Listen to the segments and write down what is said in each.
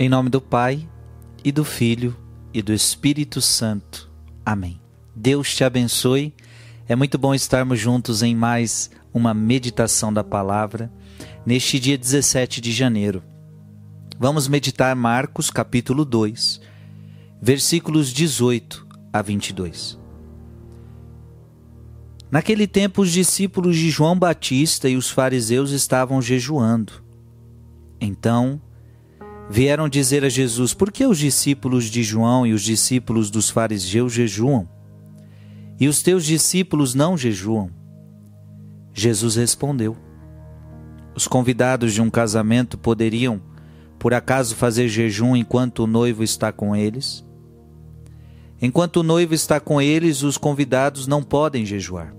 Em nome do Pai, e do Filho, e do Espírito Santo. Amém. Deus te abençoe. É muito bom estarmos juntos em mais uma meditação da palavra neste dia 17 de janeiro. Vamos meditar Marcos capítulo 2, versículos 18 a 22. Naquele tempo, os discípulos de João Batista e os fariseus estavam jejuando. Então, vieram dizer a Jesus: Por que os discípulos de João e os discípulos dos fariseus jejuam? E os teus discípulos não jejuam? Jesus respondeu: Os convidados de um casamento poderiam, por acaso, fazer jejum enquanto o noivo está com eles? Enquanto o noivo está com eles, os convidados não podem jejuar.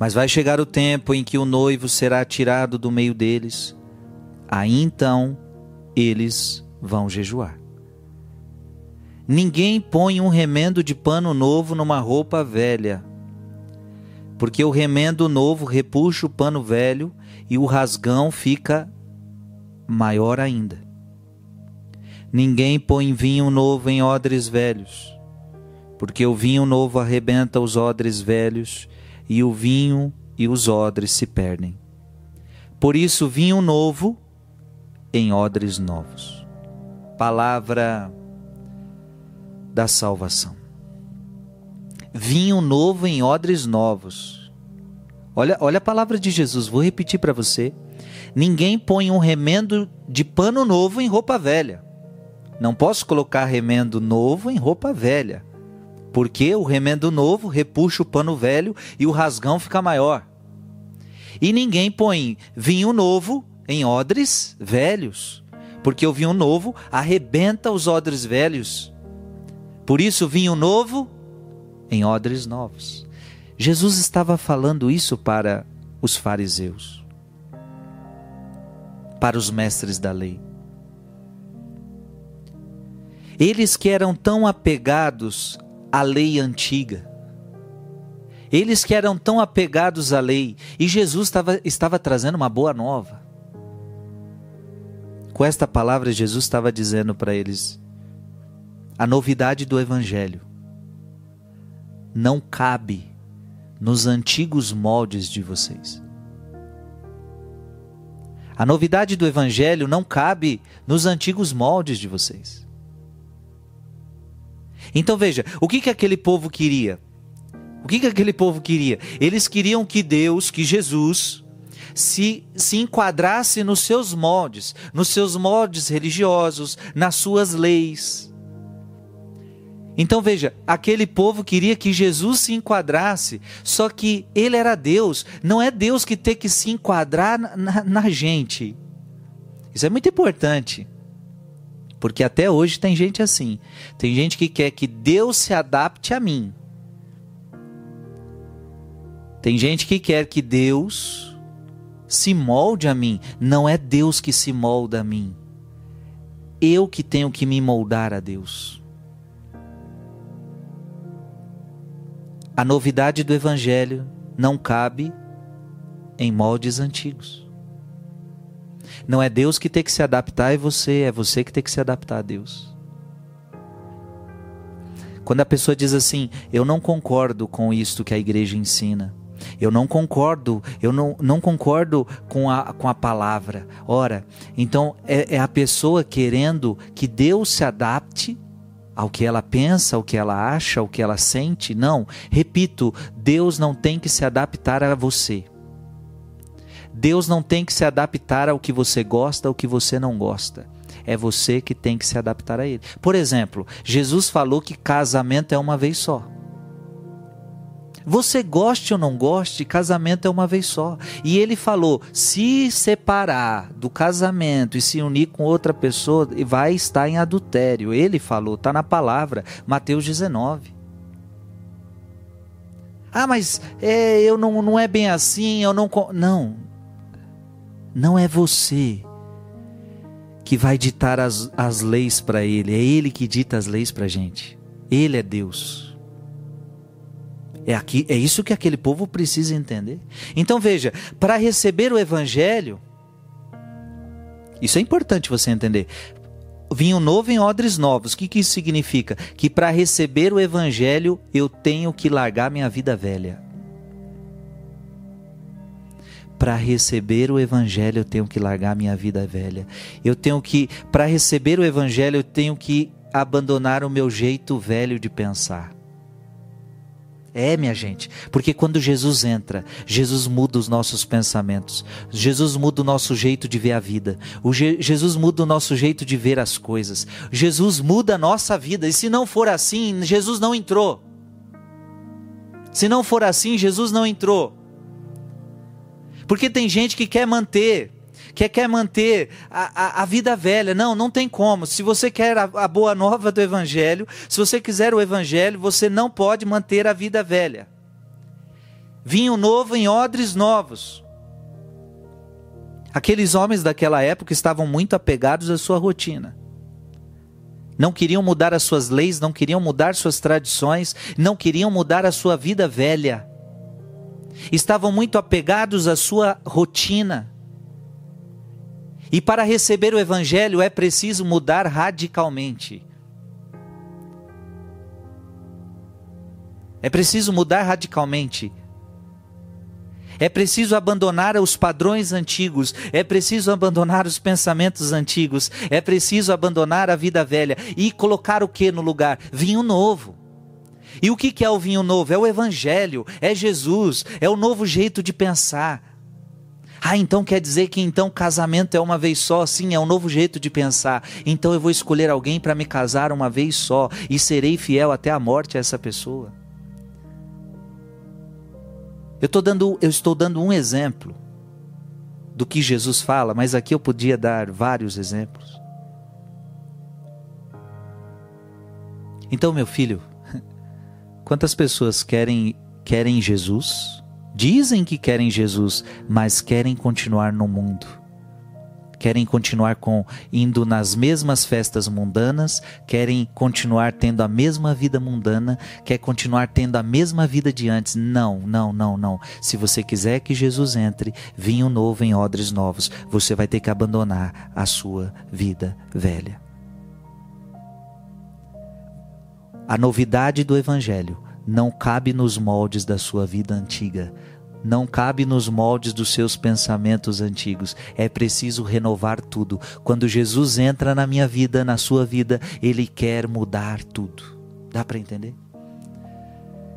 Mas vai chegar o tempo em que o noivo será tirado do meio deles. Aí então eles vão jejuar. Ninguém põe um remendo de pano novo numa roupa velha, porque o remendo novo repuxa o pano velho e o rasgão fica maior ainda. Ninguém põe vinho novo em odres velhos, porque o vinho novo arrebenta os odres velhos e o vinho e os odres se perdem. Por isso, vinho novo em odres novos. Palavra da salvação. Vinho novo em odres novos. Olha, olha a palavra de Jesus, vou repetir para você. Ninguém põe um remendo de pano novo em roupa velha. Não posso colocar remendo novo em roupa velha, porque o remendo novo repuxa o pano velho e o rasgão fica maior. E ninguém põe vinho novo em odres velhos, porque o vinho novo arrebenta os odres velhos. Por isso, vinho novo em odres novos. Jesus estava falando isso para os fariseus, para os mestres da lei. Eles que eram tão apegados à lei antiga, eles que eram tão apegados à lei, e Jesus estava, estava trazendo uma boa nova. Com esta palavra, Jesus estava dizendo para eles: a novidade do Evangelho não cabe nos antigos moldes de vocês. A novidade do Evangelho não cabe nos antigos moldes de vocês. Então veja, o que, que aquele povo queria? O que, que aquele povo queria? Eles queriam que Deus, que Jesus, se, se enquadrasse nos seus moldes, nos seus moldes religiosos, nas suas leis. Então veja, aquele povo queria que Jesus se enquadrasse, só que ele era Deus, não é Deus que tem que se enquadrar na, na, na gente. Isso é muito importante. Porque até hoje tem gente assim. Tem gente que quer que Deus se adapte a mim. Tem gente que quer que Deus se molde a mim. Não é Deus que se molda a mim. Eu que tenho que me moldar a Deus. A novidade do Evangelho não cabe em moldes antigos. Não é Deus que tem que se adaptar a você, é você que tem que se adaptar a Deus. Quando a pessoa diz assim, eu não concordo com isto que a igreja ensina, eu não concordo, eu não, não concordo com a, com a palavra. Ora, então é, é a pessoa querendo que Deus se adapte ao que ela pensa, ao que ela acha, ao que ela sente. Não, repito, Deus não tem que se adaptar a você. Deus não tem que se adaptar ao que você gosta, ao que você não gosta. É você que tem que se adaptar a ele. Por exemplo, Jesus falou que casamento é uma vez só. Você goste ou não goste, casamento é uma vez só. E ele falou: se separar do casamento e se unir com outra pessoa, vai estar em adultério. Ele falou, está na palavra, Mateus 19. Ah, mas é, eu não, não é bem assim, eu não. Não. Não é você que vai ditar as, as leis para ele, é ele que dita as leis para gente. Ele é Deus. É, aqui, é isso que aquele povo precisa entender. Então veja, para receber o evangelho, isso é importante você entender. vinho novo em odres novos. O que, que isso significa? Que para receber o evangelho eu tenho que largar minha vida velha. Para receber o evangelho eu tenho que largar minha vida velha. Eu tenho que, para receber o evangelho eu tenho que abandonar o meu jeito velho de pensar. É, minha gente, porque quando Jesus entra, Jesus muda os nossos pensamentos, Jesus muda o nosso jeito de ver a vida, Je Jesus muda o nosso jeito de ver as coisas, Jesus muda a nossa vida, e se não for assim, Jesus não entrou. Se não for assim, Jesus não entrou. Porque tem gente que quer manter que quer manter a, a, a, vida velha. Não, não tem como. Se você quer a, a boa nova do Evangelho, se você quiser o Evangelho, você não pode manter a vida velha. Vinho novo em odres novos. Aqueles homens daquela época estavam muito apegados à sua rotina. Não queriam mudar as suas leis, não queriam mudar suas tradições, não queriam mudar a sua vida velha. Estavam muito apegados à sua rotina. E para receber o Evangelho é preciso mudar radicalmente. É preciso mudar radicalmente. É preciso abandonar os padrões antigos, é preciso abandonar os pensamentos antigos, é preciso abandonar a vida velha e colocar o que no lugar? Vinho novo. E o que é o vinho novo? É o Evangelho, é Jesus, é o novo jeito de pensar. Ah, então quer dizer que então casamento é uma vez só? Sim, é um novo jeito de pensar. Então eu vou escolher alguém para me casar uma vez só e serei fiel até a morte a essa pessoa. Eu, tô dando, eu estou dando um exemplo do que Jesus fala, mas aqui eu podia dar vários exemplos. Então, meu filho, quantas pessoas querem querem Jesus? Dizem que querem Jesus, mas querem continuar no mundo. Querem continuar com indo nas mesmas festas mundanas, querem continuar tendo a mesma vida mundana, quer continuar tendo a mesma vida de antes. Não, não, não, não. Se você quiser que Jesus entre, vinho novo em odres novos, você vai ter que abandonar a sua vida velha. A novidade do evangelho não cabe nos moldes da sua vida antiga, não cabe nos moldes dos seus pensamentos antigos. É preciso renovar tudo. Quando Jesus entra na minha vida, na sua vida, ele quer mudar tudo. Dá para entender?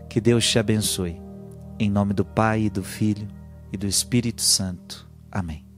Que Deus te abençoe. Em nome do Pai, e do Filho e do Espírito Santo. Amém.